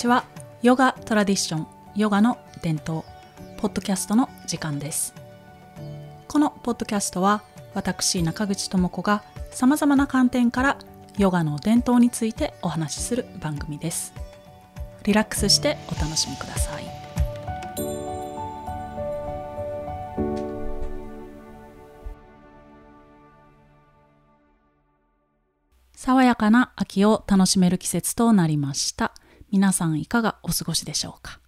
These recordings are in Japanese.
ちは。ヨガトラディションヨガの伝統ポッドキャストの時間です。このポッドキャストは私中口智子がさまざまな観点からヨガの伝統についてお話しする番組です。リラックスしてお楽しみください。爽やかな秋を楽しめる季節となりました。皆さんいかがお過ごしでしょうか？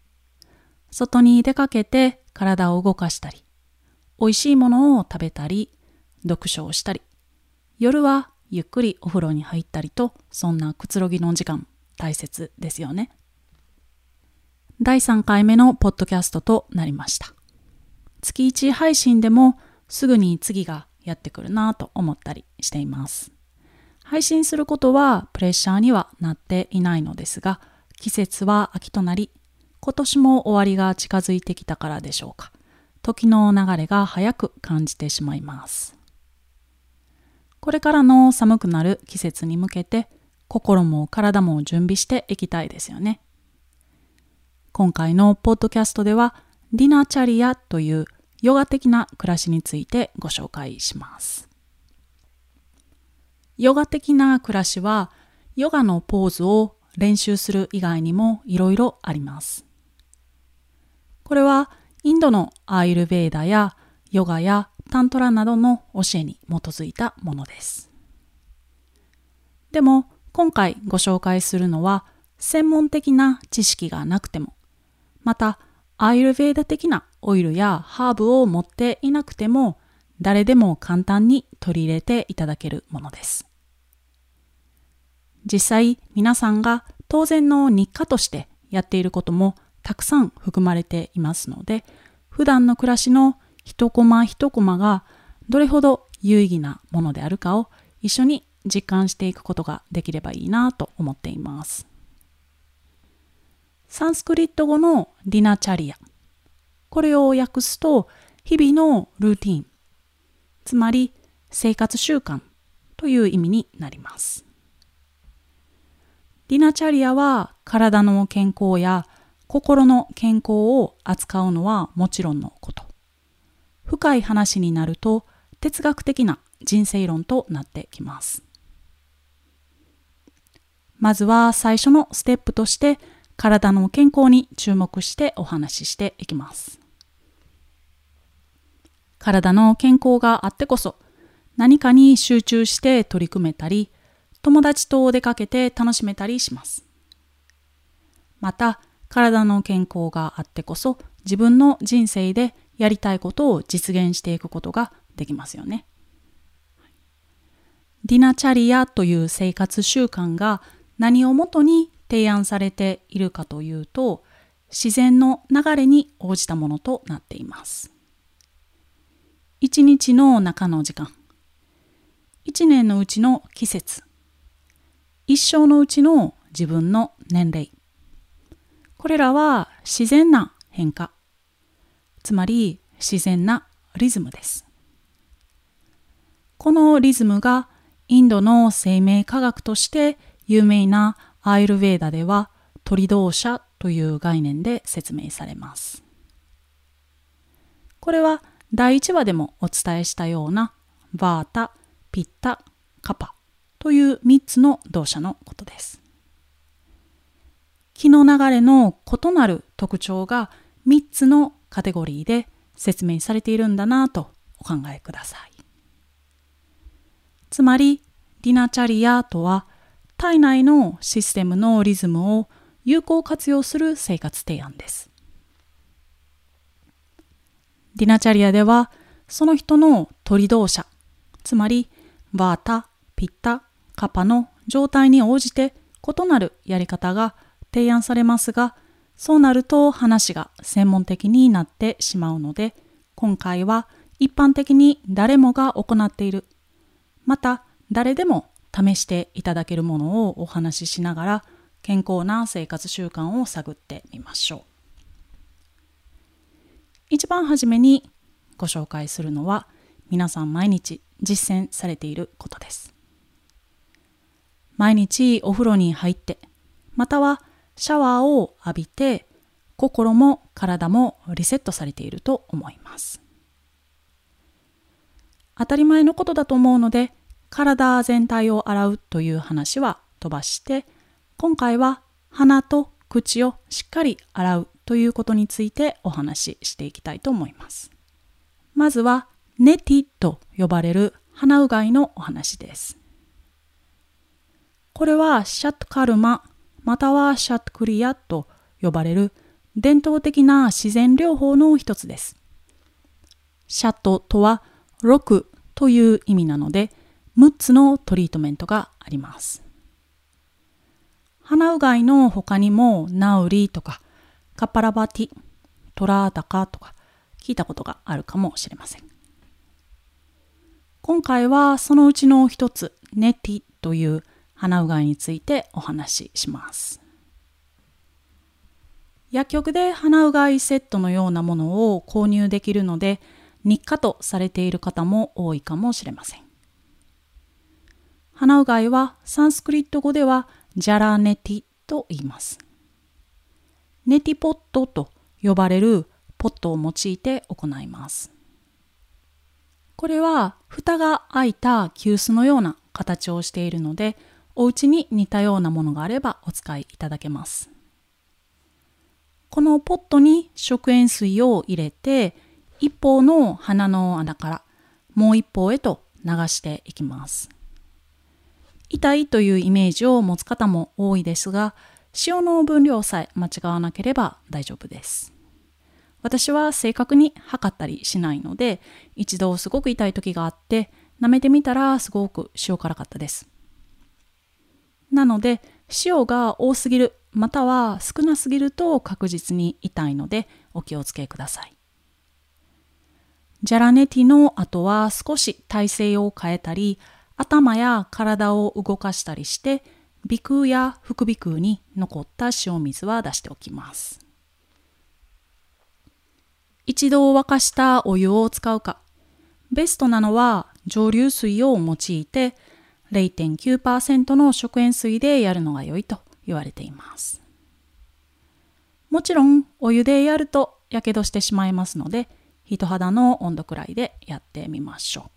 外に出かけて体を動かしたり美味しいものを食べたり読書をしたり夜はゆっくりお風呂に入ったりとそんなくつろぎの時間大切ですよね。第3回目のポッドキャストとなりました。月1配信でもすぐに次がやってくるなと思ったりしています。配信することはプレッシャーにはなっていないのですが季節は秋となり今年も終わりが近づいてきたからでしょうか時の流れが早く感じてしまいますこれからの寒くなる季節に向けて心も体も準備していきたいですよね。今回のポッドキャストではディナチャリアというヨガ的な暮らしについてご紹介します。ヨガ的な暮らしはヨガのポーズを練習する以外にもいろいろあります。これはインドのアイルベーダやヨガやタントラなどの教えに基づいたものです。でも今回ご紹介するのは専門的な知識がなくてもまたアイルベーダ的なオイルやハーブを持っていなくても誰でも簡単に取り入れていただけるものです。実際皆さんが当然の日課としてやっていることもたくさん含まれていますので普段の暮らしの一コマ一コマがどれほど有意義なものであるかを一緒に実感していくことができればいいなと思っています。サンスクリット語のディナチャリア。これを訳すと日々のルーティン、つまり生活習慣という意味になります。ディナチャリアは体の健康や心の健康を扱うのはもちろんのこと。深い話になると哲学的な人生論となってきます。まずは最初のステップとして体の健康に注目してお話ししていきます。体の健康があってこそ何かに集中して取り組めたり友達とお出かけて楽しめたりします。また体の健康があってこそ自分の人生でやりたいことを実現していくことができますよね。ディナチャリアという生活習慣が何をもとに提案されているかというと自然の流れに応じたものとなっています。一日の中の時間一年のうちの季節一生のうちの自分の年齢これらは自然な変化つまり自然なリズムです。このリズムがインドの生命科学として有名なアイルヴェーダでは鳥同社という概念で説明されます。これは第1話でもお伝えしたようなバータ、ピッタ、カパという3つの動作のことです。気の流れの異なる特徴が3つのカテゴリーで説明されているんだなとお考えください。つまり、ディナチャリアとは体内のシステムのリズムを有効活用する生活提案です。ディナチャリアではその人の取り動作、つまりバータ、ピッタ、カパの状態に応じて異なるやり方が提案されますが、そうなると話が専門的になってしまうので、今回は一般的に誰もが行っている、また誰でも試していただけるものをお話ししながら、健康な生活習慣を探ってみましょう。一番初めにご紹介するのは、皆さん毎日実践されていることです。毎日お風呂に入って、またはシャワーを浴びて心も体もリセットされていると思います。当たり前のことだと思うので体全体を洗うという話は飛ばして今回は鼻と口をしっかり洗うということについてお話ししていきたいと思います。まずはネティと呼ばれる鼻うがいのお話です。これはシャットカルマまたはシャットクリアと呼ばれる伝統的な自然療法の一つです。シャットとは6という意味なので6つのトリートメントがあります。鼻うがいの他にもナウリとかカパラバティ、トラダカとか聞いたことがあるかもしれません。今回はそのうちの一つ、ネティという鼻うがいについてお話しします。薬局で鼻うがいセットのようなものを購入できるので、日課とされている方も多いかもしれません。鼻うがいはサンスクリット語ではジャラネティと言います。ネティポットと呼ばれるポットを用いて行います。これは蓋が開いた急須のような形をしているので、お家に似たようなものがあればお使いいただけます。このポットに食塩水を入れて、一方の鼻の穴からもう一方へと流していきます。痛いというイメージを持つ方も多いですが、塩の分量さえ間違わなければ大丈夫です。私は正確に測ったりしないので、一度すごく痛い時があって、舐めてみたらすごく塩辛かったです。なので、塩が多すぎる、または少なすぎると確実に痛いのでお気をつけください。ジャラネティの後は少し体勢を変えたり、頭や体を動かしたりして、鼻腔や副鼻腔に残った塩水は出しておきます。一度沸かしたお湯を使うか。ベストなのは蒸留水を用いて0.9%の食塩水でやるのが良いと言われています。もちろんお湯でやるとやけどしてしまいますので人肌の温度くらいでやってみましょう。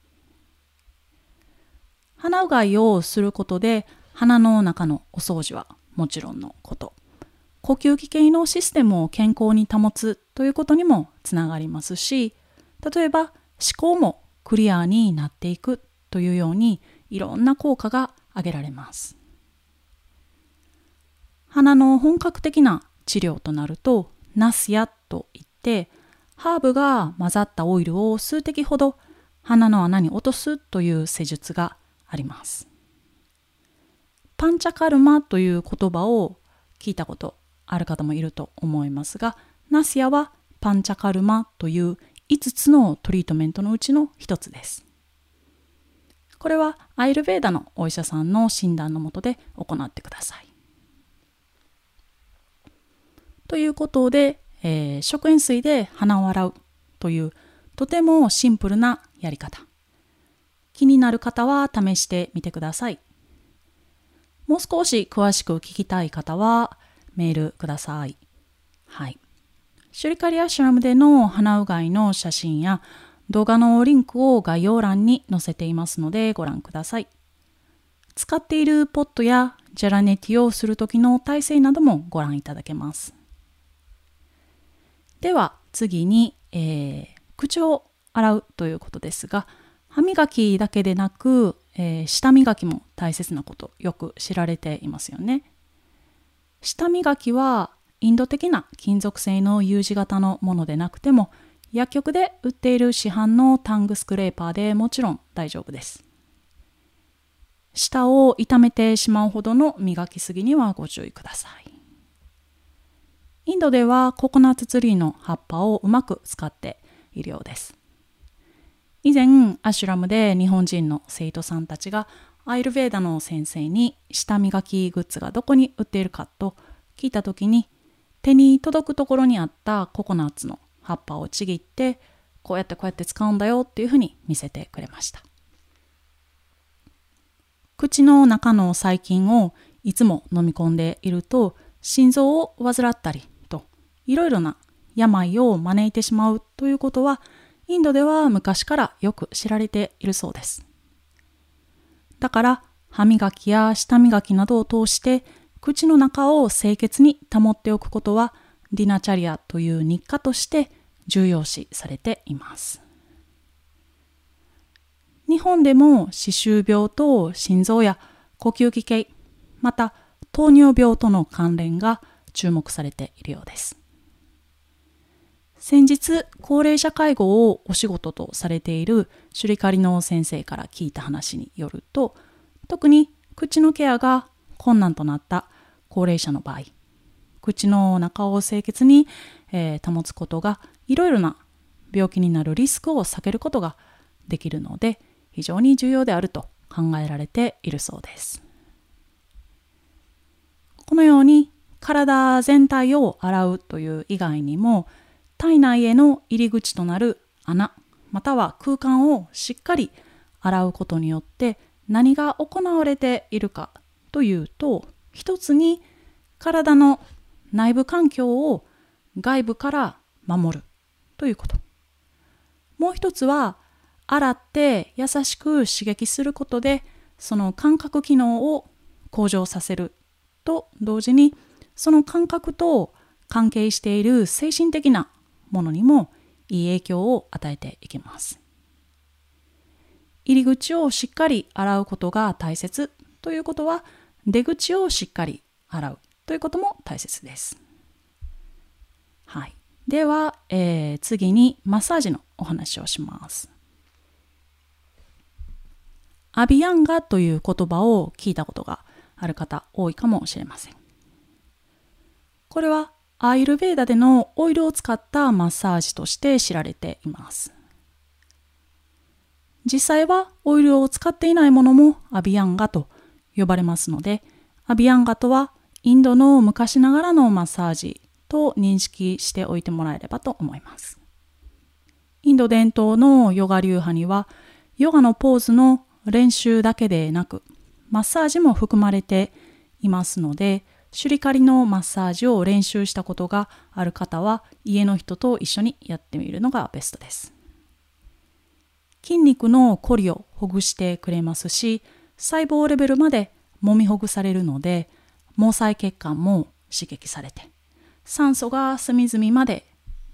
鼻うがいをすることで鼻の中のお掃除はもちろんのこと呼吸器系のシステムを健康に保つということにもつながりますし例えば思考もクリアになっていくというようにいろんな効果が挙げられます。鼻の本格的な治療となるとナスヤといってハーブが混ざったオイルを数滴ほど鼻の穴に落とすという施術があります。パンチャカルマという言葉を聞いたことある方もいると思いますがナシアはパンチャカルマという5つのトリートメントのうちの1つです。これはアイルベーダのお医者さんの診断のもとで行ってくださいということで、えー、食塩水で鼻を洗うというとてもシンプルなやり方気になる方は試してみてくださいもう少し詳しく聞きたい方はメールください。はい。シュリカリアシュラムでの鼻うがいの写真や動画のリンクを概要欄に載せていますのでご覧ください。使っているポットやジャラネティをする時の体勢などもご覧いただけます。では次に、えー、口を洗うということですが歯磨きだけでなく、えー、舌磨きも大切なことよく知られていますよね。舌磨きはインド的な金属製の U 字型のものでなくても薬局で売っている市販のタングスクレーパーでもちろん大丈夫です。舌を痛めてしまうほどの磨きすぎにはご注意ください。インドではココナッツツリーの葉っぱをうまく使っているようです。以前アシュラムで日本人の生徒さんたちがアイルベーダの先生に舌磨きグッズがどこに売っているかと聞いた時に手に届くところにあったココナッツの葉っぱをちぎってこうやってこうやって使うんだよっていうふうに見せてくれました口の中の細菌をいつも飲み込んでいると心臓を患ったりといろいろな病を招いてしまうということはインドでは昔からよく知られているそうです。だから歯磨きや舌磨きなどを通して口の中を清潔に保っておくことはディナチャリアという日課として重要視されています。日本でも歯周病と心臓や呼吸器系、また糖尿病との関連が注目されているようです。先日、高齢者介護をお仕事とされているシュリカリの先生から聞いた話によると、特に口のケアが困難となった高齢者の場合、口の中を清潔に、えー、保つことがいろいろな病気になるリスクを避けることができるので、非常に重要であると考えられているそうです。このように体全体を洗うという以外にも体内への入り口となる穴または空間をしっかり洗うことによって何が行われているかというと一つに体の内部環境を外部から守るということもう一つは洗って優しく刺激することでその感覚機能を向上させると同時にその感覚と関係している精神的なものにもいい影響を与えていきます。入り口をしっかり洗うことが大切ということは出口をしっかり洗うということも大切です。はい。では、えー、次にマッサージのお話をします。アビアンガという言葉を聞いたことがある方多いかもしれません。これはアイルベーダでのオイルを使ったマッサージとして知られています。実際はオイルを使っていないものもアビアンガと呼ばれますので、アビアンガとはインドの昔ながらのマッサージと認識しておいてもらえればと思います。インド伝統のヨガ流派には、ヨガのポーズの練習だけでなく、マッサージも含まれていますので、シュリカリのマッサージを練習したことがある方は家の人と一緒にやってみるのがベストです。筋肉のコリをほぐしてくれますし、細胞レベルまで揉みほぐされるので、毛細血管も刺激されて、酸素が隅々まで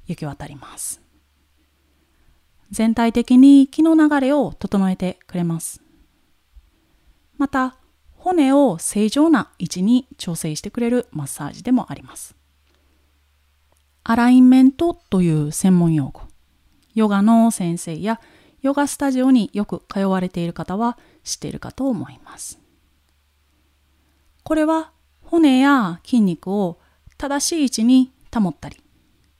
行き渡ります。全体的に気の流れを整えてくれます。また、骨を正常な位置に調整してくれるマッサージでもあります。アラインメントという専門用語。ヨガの先生やヨガスタジオによく通われている方は知っているかと思います。これは骨や筋肉を正しい位置に保ったり、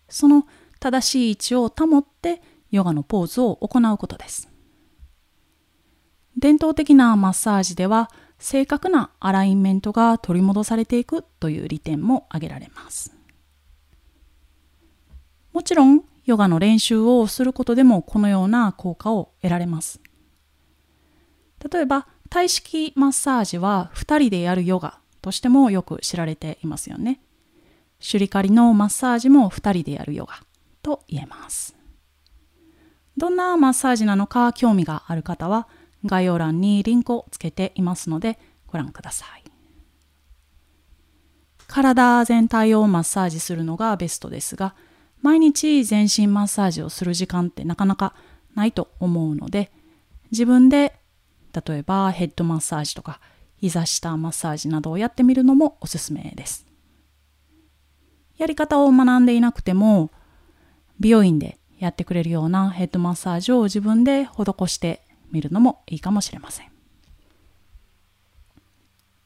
その正しい位置を保ってヨガのポーズを行うことです。伝統的なマッサージでは正確なアラインメントが取り戻されていくという利点も挙げられます。もちろん、ヨガの練習をすることでもこのような効果を得られます。例えば、体式マッサージは2人でやるヨガとしてもよく知られていますよね。シュリカリのマッサージも2人でやるヨガと言えます。どんなマッサージなのか興味がある方は、概要欄にリンクをつけていますのでご覧ください。体全体をマッサージするのがベストですが、毎日全身マッサージをする時間ってなかなかないと思うので、自分で例えばヘッドマッサージとか膝下マッサージなどをやってみるのもおすすめです。やり方を学んでいなくても美容院でやってくれるようなヘッドマッサージを自分で施して見るのもいいかもしれません。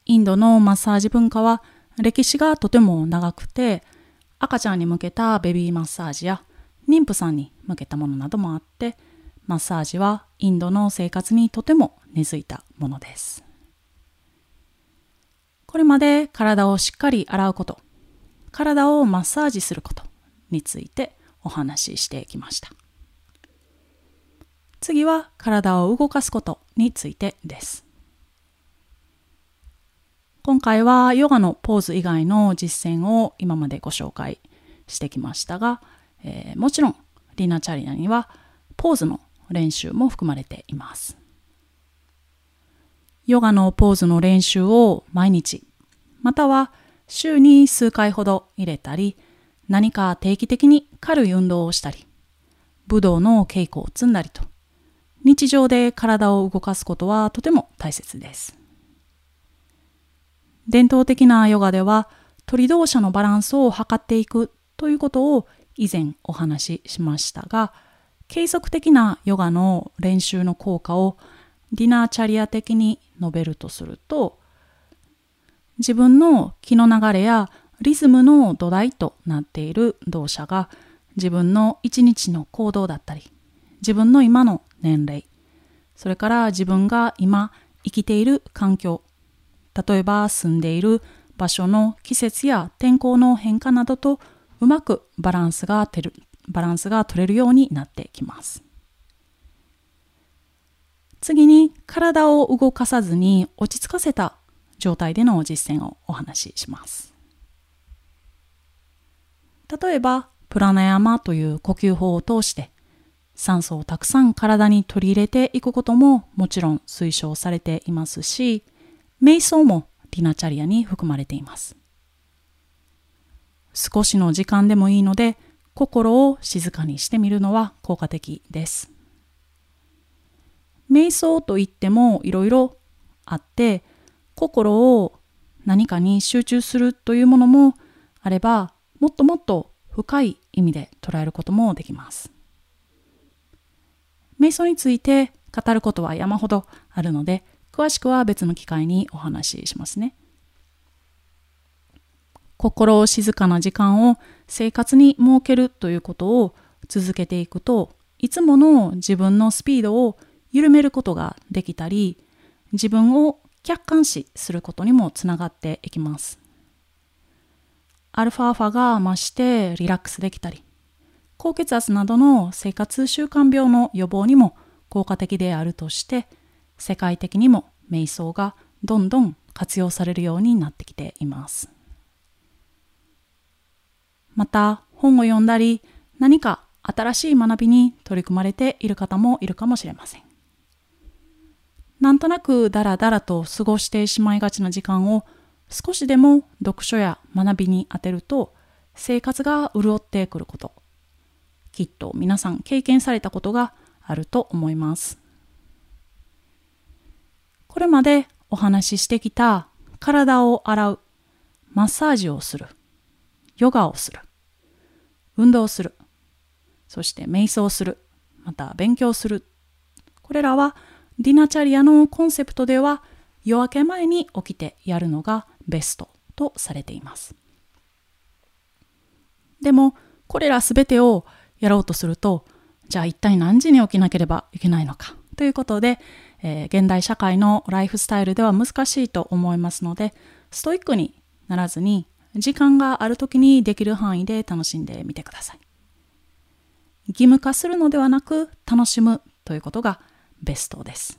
インドのマッサージ文化は歴史がとても長くて赤ちゃんに向けたベビーマッサージや妊婦さんに向けたものなどもあってマッサージはインドの生活にとても根付いたものです。これまで体をしっかり洗うこと、体をマッサージすることについてお話ししてきました。次は体を動かすことについてです。今回はヨガのポーズ以外の実践を今までご紹介してきましたが、えー、もちろんリナチャリナにはポーズの練習も含まれています。ヨガのポーズの練習を毎日、または週に数回ほど入れたり、何か定期的に軽い運動をしたり、武道の稽古を積んだりと、日常で体を動かすことはとても大切です。伝統的なヨガでは鳥同士のバランスを測っていくということを以前お話ししましたが、継続的なヨガの練習の効果をディナーチャリア的に述べるとすると、自分の気の流れやリズムの土台となっている動作が自分の一日の行動だったり、自分の今の年齢、それから自分が今生きている環境、例えば住んでいる場所の季節や天候の変化などとうまくバランスが取れるバランスが取れるようになってきます。次に体を動かさずに落ち着かせた状態での実践をお話しします。例えば、プラナヤマという呼吸法を通して酸素をたくさん体に取り入れていくことももちろん推奨されていますし、瞑想もリナチャリアに含まれています。少しの時間でもいいので心を静かにしてみるのは効果的です。瞑想といってもいろいろあって心を何かに集中するというものもあればもっともっと深い意味で捉えることもできます。瞑想について語ることは山ほどあるので詳しくは別の機会にお話ししますね。心を静かな時間を生活に設けるということを続けていくといつもの自分のスピードを緩めることができたり自分を客観視することにもつながっていきます。アルファーファが増してリラックスできたり高血圧などの生活習慣病の予防にも効果的であるとして世界的にも瞑想がどんどん活用されるようになってきています。また本を読んだり何か新しい学びに取り組まれている方もいるかもしれません。なんとなくダラダラと過ごしてしまいがちな時間を少しでも読書や学びに当てると生活が潤ってくること。きっと皆さん経験されたことがあると思います。これまでお話ししてきた体を洗うマッサージをするヨガをする運動するそして瞑想するまた勉強する。これらはディナチャリアのコンセプトでは夜明け前に起きてやるのがベストとされています。でもこれらすべてをやろうとするとじゃあ一体何時に起きなければいけないのか？ということで、えー、現代社会のライフスタイルでは難しいと思いますのでストイックにならずに時間がある時にできる範囲で楽しんでみてください。義務化するのではなく楽しむということがベストです。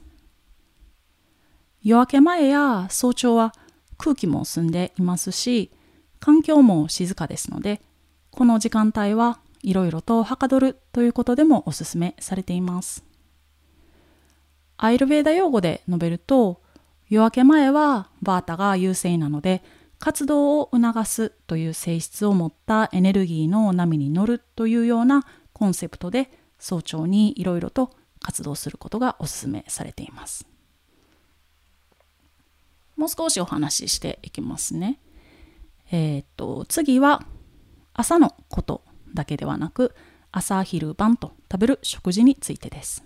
夜明け前や早朝は空気も澄んでいますし環境も静かですのでこの時間帯はいろいろとはかどるということでもおすすめされています。アイルベーダ用語で述べると夜明け前はバータが優勢なので活動を促すという性質を持ったエネルギーの波に乗るというようなコンセプトで早朝にいろいろと活動することがお勧めされています。もう少しお話ししていきますね。えー、っと次は朝のことだけではなく朝昼晩と食べる食事についてです。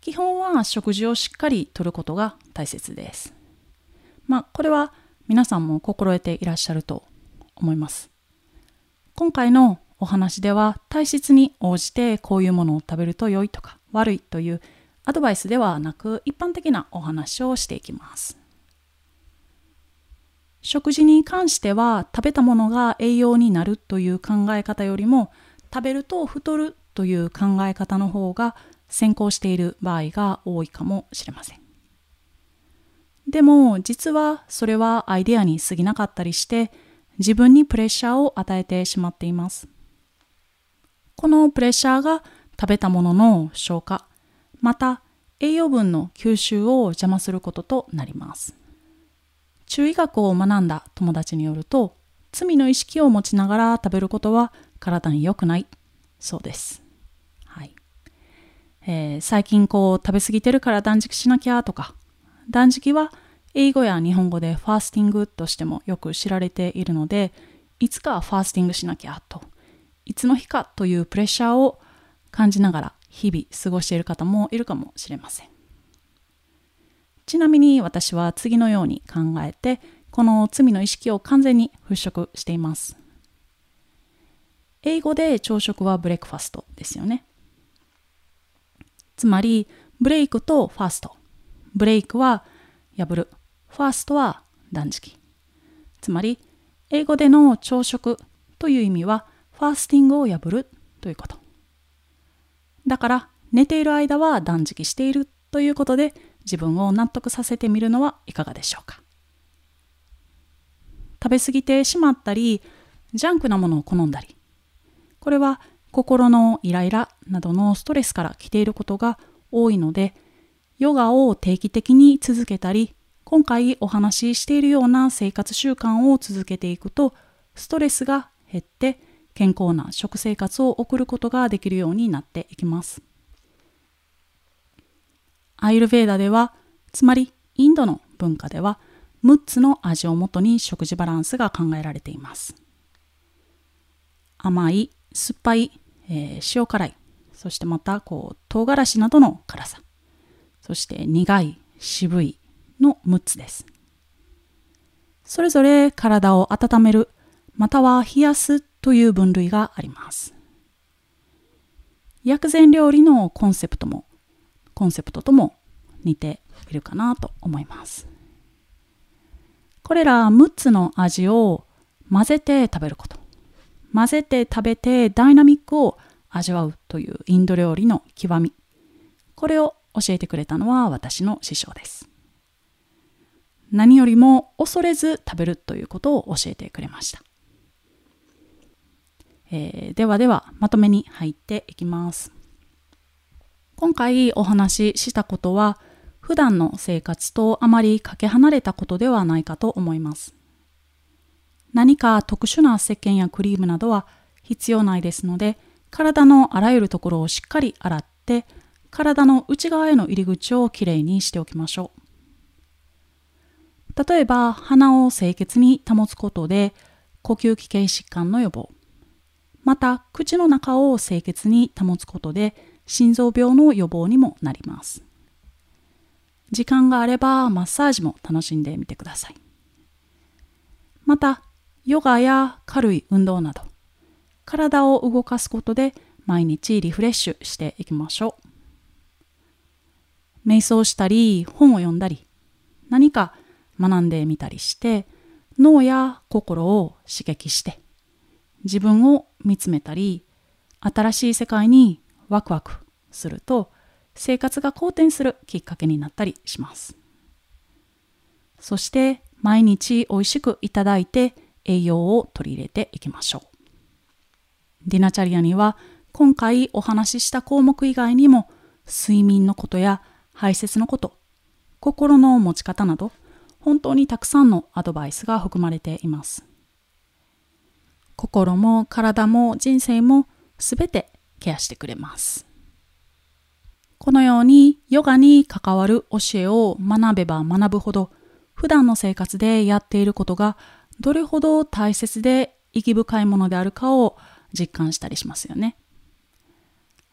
基本は食事をしっかりとることが大切です。まあこれは皆さんも心得ていらっしゃると思います。今回のお話では体質に応じてこういうものを食べると良いとか悪いというアドバイスではなく一般的なお話をしていきます。食事に関しては食べたものが栄養になるという考え方よりも食べると太るという考え方の方が先行している場合が多いかもしれません。でも実はそれはアイデアに過ぎなかったりして自分にプレッシャーを与えてしまっています。このプレッシャーが食べたものの消化、また栄養分の吸収を邪魔することとなります。中医学を学んだ友達によると、罪の意識を持ちながら食べることは体に良くないそうです。はい。えー、最近こう食べ過ぎてるから断食しなきゃとか、断食は英語や日本語でファースティングとしてもよく知られているので、いつかファースティングしなきゃと、いつの日かというプレッシャーを感じながら日々過ごしている方もいるかもしれません。ちなみに私は次のように考えて、この罪の意識を完全に払拭しています。英語で朝食はブレックファストですよね。つまり、ブレイクとファースト。ブレイクは破る。ファーストは断食。つまり、英語での朝食という意味は、ファースティングを破るということ。だから、寝ている間は断食しているということで、自分を納得させてみるのはいかがでしょうか。食べ過ぎてしまったり、ジャンクなものを好んだり、これは心のイライラなどのストレスから来ていることが多いので、ヨガを定期的に続けたり、今回お話ししているような生活習慣を続けていくと、ストレスが減って健康な食生活を送ることができるようになっていきます。アイルベーダでは、つまりインドの文化では、6つの味をもとに食事バランスが考えられています。甘い、酸っぱい、えー、塩辛い、そしてまたこう唐辛子などの辛さ、そして苦い、渋いの6つです。それぞれ体を温める、または冷やすという分類があります。薬膳料理のコンセプトもコンセプトとも似ているかなと思います。これら6つの味を混ぜて食べること。混ぜて食べてダイナミックを味わうというインド料理の極み。これを教えてくれたのは私の師匠です。何よりも恐れず食べるということを教えてくれました。えー、ではではまとめに入っていきます。今回お話ししたことは普段の生活とあまりかけ離れたことではないかと思います。何か特殊な石鹸やクリームなどは必要ないですので体のあらゆるところをしっかり洗って体の内側への入り口をきれいにしておきましょう。例えば鼻を清潔に保つことで呼吸器系疾患の予防また口の中を清潔に保つことで心臓病の予防にもなります。時間があればマッサージも楽しんでみてください。また、ヨガや軽い運動など、体を動かすことで毎日リフレッシュしていきましょう。瞑想したり、本を読んだり、何か学んでみたりして、脳や心を刺激して、自分を見つめたり、新しい世界にワクワクすると生活が好転するきっかけになったりします。そして毎日美味しくいただいて栄養を取り入れていきましょう。ディナチャリアには今回お話しした項目以外にも睡眠のことや排泄のこと、心の持ち方など本当にたくさんのアドバイスが含まれています。心も体も人生もすべてケアしてくれます。このようにヨガに関わる教えを学べば学ぶほど普段の生活でやっていることがどれほど大切で意義深いものであるかを実感したりしますよね。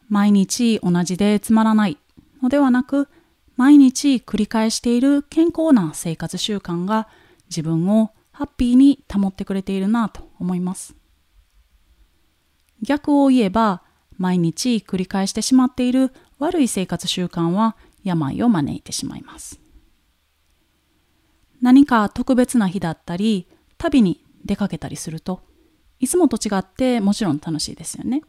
毎日同じでつまらないのではなく毎日繰り返している健康な生活習慣が自分をハッピーに保ってくれているなと思います。逆を言えば毎日繰り返してしまっている悪い生活習慣は病を招いてしまいます。何か特別な日だったり、旅に出かけたりすると、いつもと違ってもちろん楽しいですよね。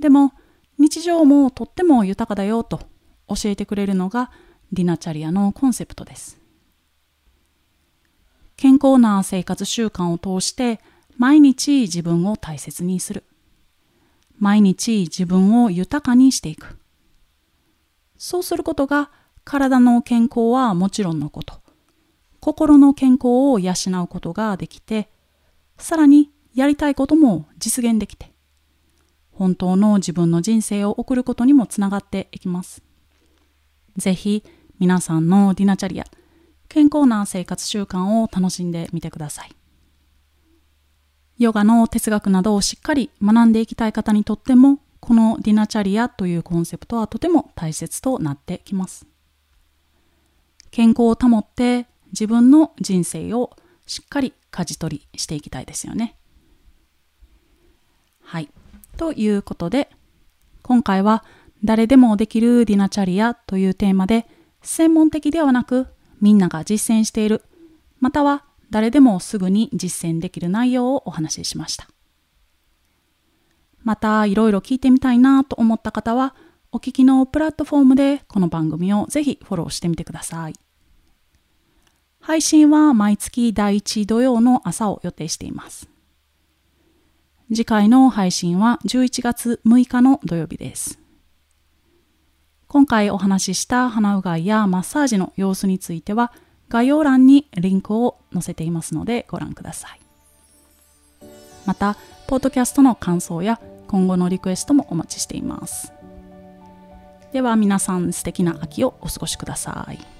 でも、日常もとっても豊かだよと教えてくれるのがディナチャリアのコンセプトです。健康な生活習慣を通して毎日自分を大切にする。毎日自分を豊かにしていく。そうすることが体の健康はもちろんのこと、心の健康を養うことができて、さらにやりたいことも実現できて、本当の自分の人生を送ることにもつながっていきます。ぜひ皆さんのディナチャリア、健康な生活習慣を楽しんでみてください。ヨガの哲学などをしっかり学んでいきたい方にとっても、このディナチャリアというコンセプトはとても大切となってきます。健康を保って自分の人生をしっかり舵取りしていきたいですよね。はい。ということで、今回は誰でもできるディナチャリアというテーマで、専門的ではなくみんなが実践している、または誰でもすぐに実践できる内容をお話ししました。またいろいろ聞いてみたいなと思った方は、お聞きのプラットフォームでこの番組をぜひフォローしてみてください。配信は毎月第1土曜の朝を予定しています。次回の配信は11月6日の土曜日です。今回お話しした鼻うがいやマッサージの様子については概要欄にリンクを載せていますのでご覧ください。また、ポッドキャストの感想や今後のリクエストもお待ちしています。では皆さん素敵な秋をお過ごしください。